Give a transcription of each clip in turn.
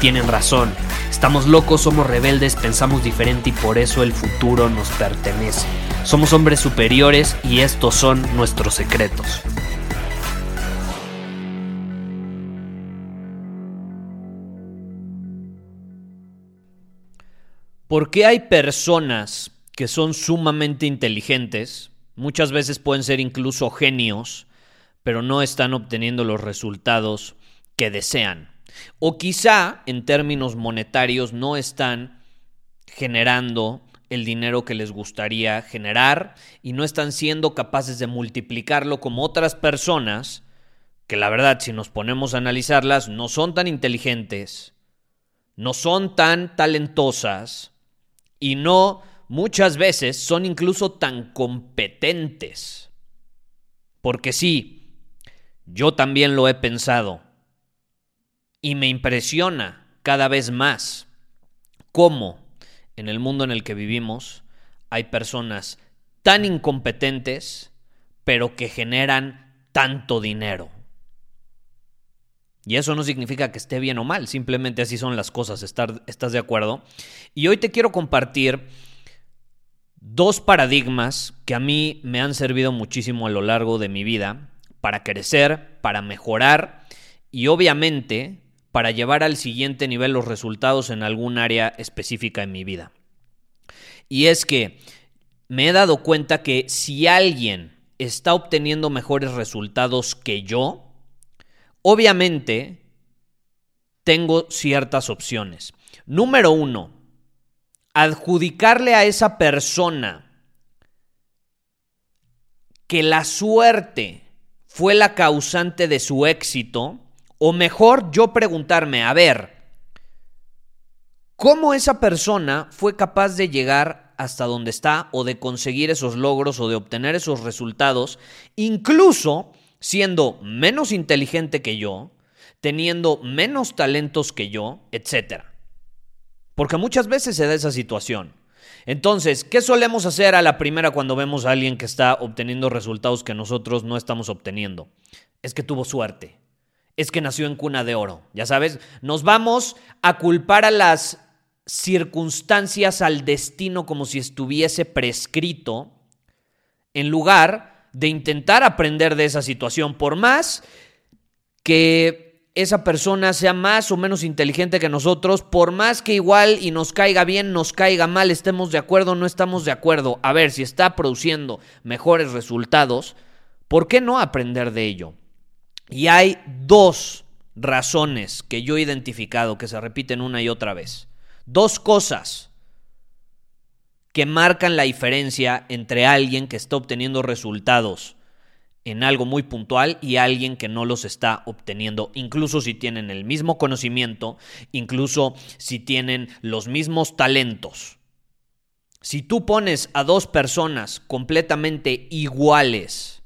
tienen razón. Estamos locos, somos rebeldes, pensamos diferente y por eso el futuro nos pertenece. Somos hombres superiores y estos son nuestros secretos. ¿Por qué hay personas que son sumamente inteligentes? Muchas veces pueden ser incluso genios, pero no están obteniendo los resultados que desean. O quizá en términos monetarios no están generando el dinero que les gustaría generar y no están siendo capaces de multiplicarlo como otras personas que la verdad si nos ponemos a analizarlas no son tan inteligentes, no son tan talentosas y no muchas veces son incluso tan competentes. Porque sí, yo también lo he pensado y me impresiona cada vez más cómo en el mundo en el que vivimos hay personas tan incompetentes, pero que generan tanto dinero. Y eso no significa que esté bien o mal, simplemente así son las cosas, ¿estás de acuerdo? Y hoy te quiero compartir dos paradigmas que a mí me han servido muchísimo a lo largo de mi vida para crecer, para mejorar y obviamente para llevar al siguiente nivel los resultados en algún área específica en mi vida. Y es que me he dado cuenta que si alguien está obteniendo mejores resultados que yo, obviamente tengo ciertas opciones. Número uno, adjudicarle a esa persona que la suerte fue la causante de su éxito, o mejor yo preguntarme, a ver, ¿cómo esa persona fue capaz de llegar hasta donde está o de conseguir esos logros o de obtener esos resultados, incluso siendo menos inteligente que yo, teniendo menos talentos que yo, etcétera? Porque muchas veces se da esa situación. Entonces, ¿qué solemos hacer a la primera cuando vemos a alguien que está obteniendo resultados que nosotros no estamos obteniendo? Es que tuvo suerte es que nació en cuna de oro. Ya sabes, nos vamos a culpar a las circunstancias, al destino como si estuviese prescrito, en lugar de intentar aprender de esa situación, por más que esa persona sea más o menos inteligente que nosotros, por más que igual y nos caiga bien, nos caiga mal, estemos de acuerdo, no estamos de acuerdo, a ver si está produciendo mejores resultados, ¿por qué no aprender de ello? Y hay dos razones que yo he identificado que se repiten una y otra vez. Dos cosas que marcan la diferencia entre alguien que está obteniendo resultados en algo muy puntual y alguien que no los está obteniendo, incluso si tienen el mismo conocimiento, incluso si tienen los mismos talentos. Si tú pones a dos personas completamente iguales,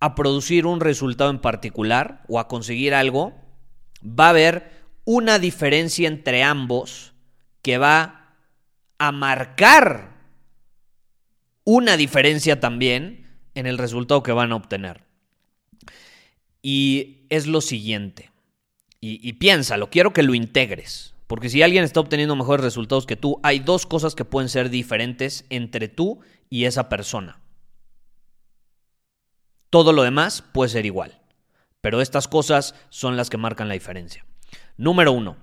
a producir un resultado en particular o a conseguir algo, va a haber una diferencia entre ambos que va a marcar una diferencia también en el resultado que van a obtener. Y es lo siguiente, y, y piénsalo, quiero que lo integres, porque si alguien está obteniendo mejores resultados que tú, hay dos cosas que pueden ser diferentes entre tú y esa persona. Todo lo demás puede ser igual, pero estas cosas son las que marcan la diferencia. Número uno,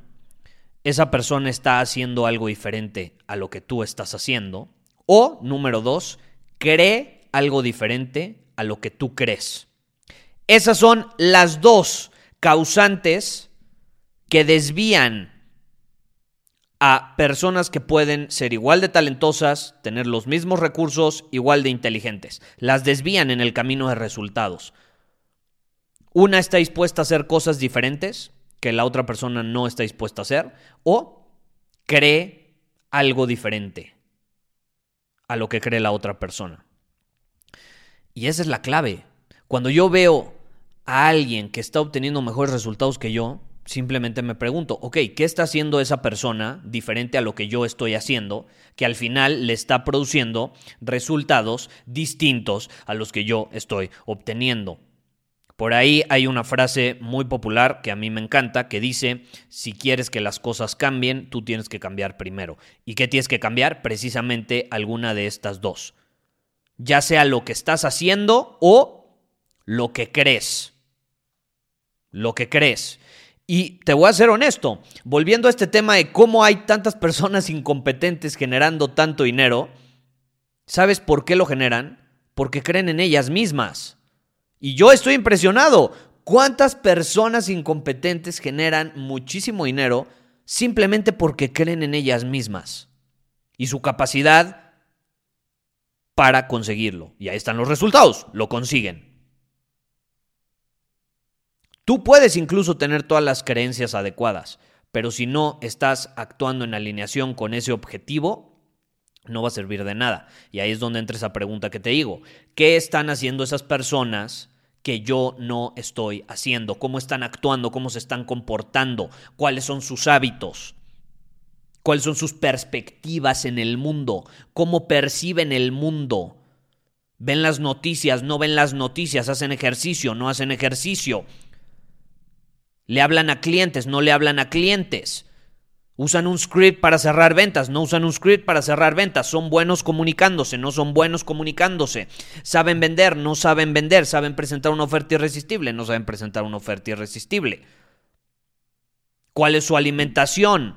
esa persona está haciendo algo diferente a lo que tú estás haciendo. O, número dos, cree algo diferente a lo que tú crees. Esas son las dos causantes que desvían a personas que pueden ser igual de talentosas, tener los mismos recursos, igual de inteligentes. Las desvían en el camino de resultados. Una está dispuesta a hacer cosas diferentes que la otra persona no está dispuesta a hacer o cree algo diferente a lo que cree la otra persona. Y esa es la clave. Cuando yo veo a alguien que está obteniendo mejores resultados que yo, simplemente me pregunto, ok, ¿qué está haciendo esa persona diferente a lo que yo estoy haciendo, que al final le está produciendo resultados distintos a los que yo estoy obteniendo? Por ahí hay una frase muy popular que a mí me encanta que dice, si quieres que las cosas cambien, tú tienes que cambiar primero. ¿Y qué tienes que cambiar? Precisamente alguna de estas dos. Ya sea lo que estás haciendo o lo que crees. Lo que crees. Y te voy a ser honesto, volviendo a este tema de cómo hay tantas personas incompetentes generando tanto dinero, ¿sabes por qué lo generan? Porque creen en ellas mismas. Y yo estoy impresionado. ¿Cuántas personas incompetentes generan muchísimo dinero simplemente porque creen en ellas mismas y su capacidad para conseguirlo? Y ahí están los resultados, lo consiguen. Tú puedes incluso tener todas las creencias adecuadas, pero si no estás actuando en alineación con ese objetivo, no va a servir de nada. Y ahí es donde entra esa pregunta que te digo. ¿Qué están haciendo esas personas que yo no estoy haciendo? ¿Cómo están actuando? ¿Cómo se están comportando? ¿Cuáles son sus hábitos? ¿Cuáles son sus perspectivas en el mundo? ¿Cómo perciben el mundo? ¿Ven las noticias? ¿No ven las noticias? ¿Hacen ejercicio? ¿No hacen ejercicio? Le hablan a clientes, no le hablan a clientes. Usan un script para cerrar ventas, no usan un script para cerrar ventas. Son buenos comunicándose, no son buenos comunicándose. Saben vender, no saben vender. Saben presentar una oferta irresistible, no saben presentar una oferta irresistible. ¿Cuál es su alimentación?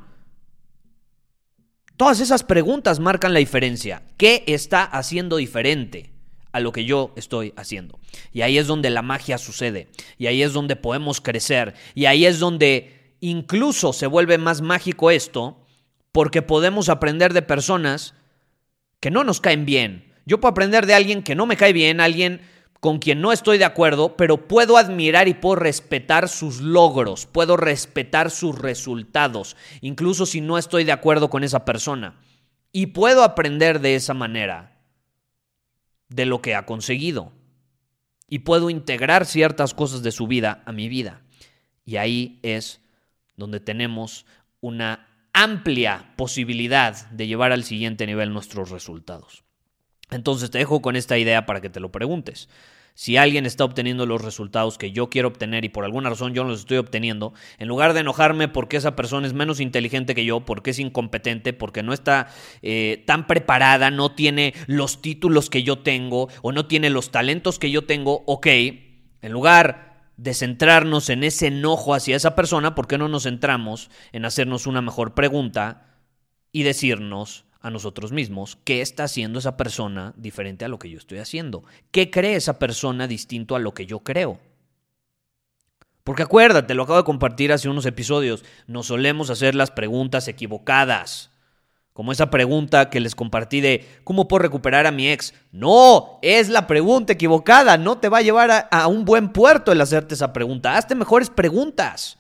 Todas esas preguntas marcan la diferencia. ¿Qué está haciendo diferente? Lo que yo estoy haciendo. Y ahí es donde la magia sucede. Y ahí es donde podemos crecer. Y ahí es donde incluso se vuelve más mágico esto, porque podemos aprender de personas que no nos caen bien. Yo puedo aprender de alguien que no me cae bien, alguien con quien no estoy de acuerdo, pero puedo admirar y puedo respetar sus logros, puedo respetar sus resultados, incluso si no estoy de acuerdo con esa persona. Y puedo aprender de esa manera de lo que ha conseguido. Y puedo integrar ciertas cosas de su vida a mi vida. Y ahí es donde tenemos una amplia posibilidad de llevar al siguiente nivel nuestros resultados. Entonces te dejo con esta idea para que te lo preguntes. Si alguien está obteniendo los resultados que yo quiero obtener y por alguna razón yo no los estoy obteniendo, en lugar de enojarme porque esa persona es menos inteligente que yo, porque es incompetente, porque no está eh, tan preparada, no tiene los títulos que yo tengo o no tiene los talentos que yo tengo, ok, en lugar de centrarnos en ese enojo hacia esa persona, ¿por qué no nos centramos en hacernos una mejor pregunta y decirnos, a nosotros mismos qué está haciendo esa persona diferente a lo que yo estoy haciendo. ¿Qué cree esa persona distinto a lo que yo creo? Porque acuérdate, lo acabo de compartir hace unos episodios, nos solemos hacer las preguntas equivocadas. Como esa pregunta que les compartí de ¿cómo puedo recuperar a mi ex? No, es la pregunta equivocada. No te va a llevar a, un buen puerto el hacerte esa pregunta. Hazte mejores preguntas.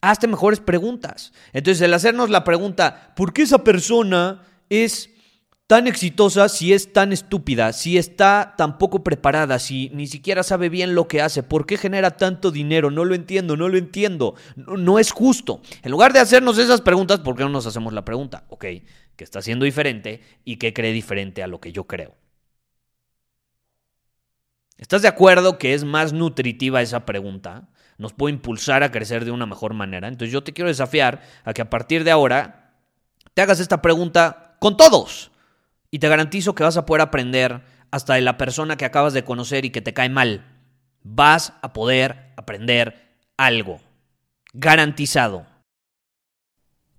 Hazte mejores preguntas. Entonces, el hacernos la pregunta, ¿por qué esa persona es tan exitosa si es tan estúpida, si está tan poco preparada, si ni siquiera sabe bien lo que hace? ¿Por qué genera tanto dinero? No lo entiendo, no lo entiendo. No, es justo. En lugar de hacernos esas preguntas, ¿por qué no nos hacemos la pregunta? Ok, ¿qué está haciendo diferente y qué cree diferente a lo que yo creo? ¿Estás de acuerdo que es más nutritiva esa pregunta? Nos puede impulsar a crecer de una mejor manera. Entonces yo te quiero desafiar a que a partir de ahora te hagas esta pregunta con todos. Y te garantizo que vas a poder aprender hasta de la persona que acabas de conocer y que te cae mal. Vas a poder aprender algo. Garantizado.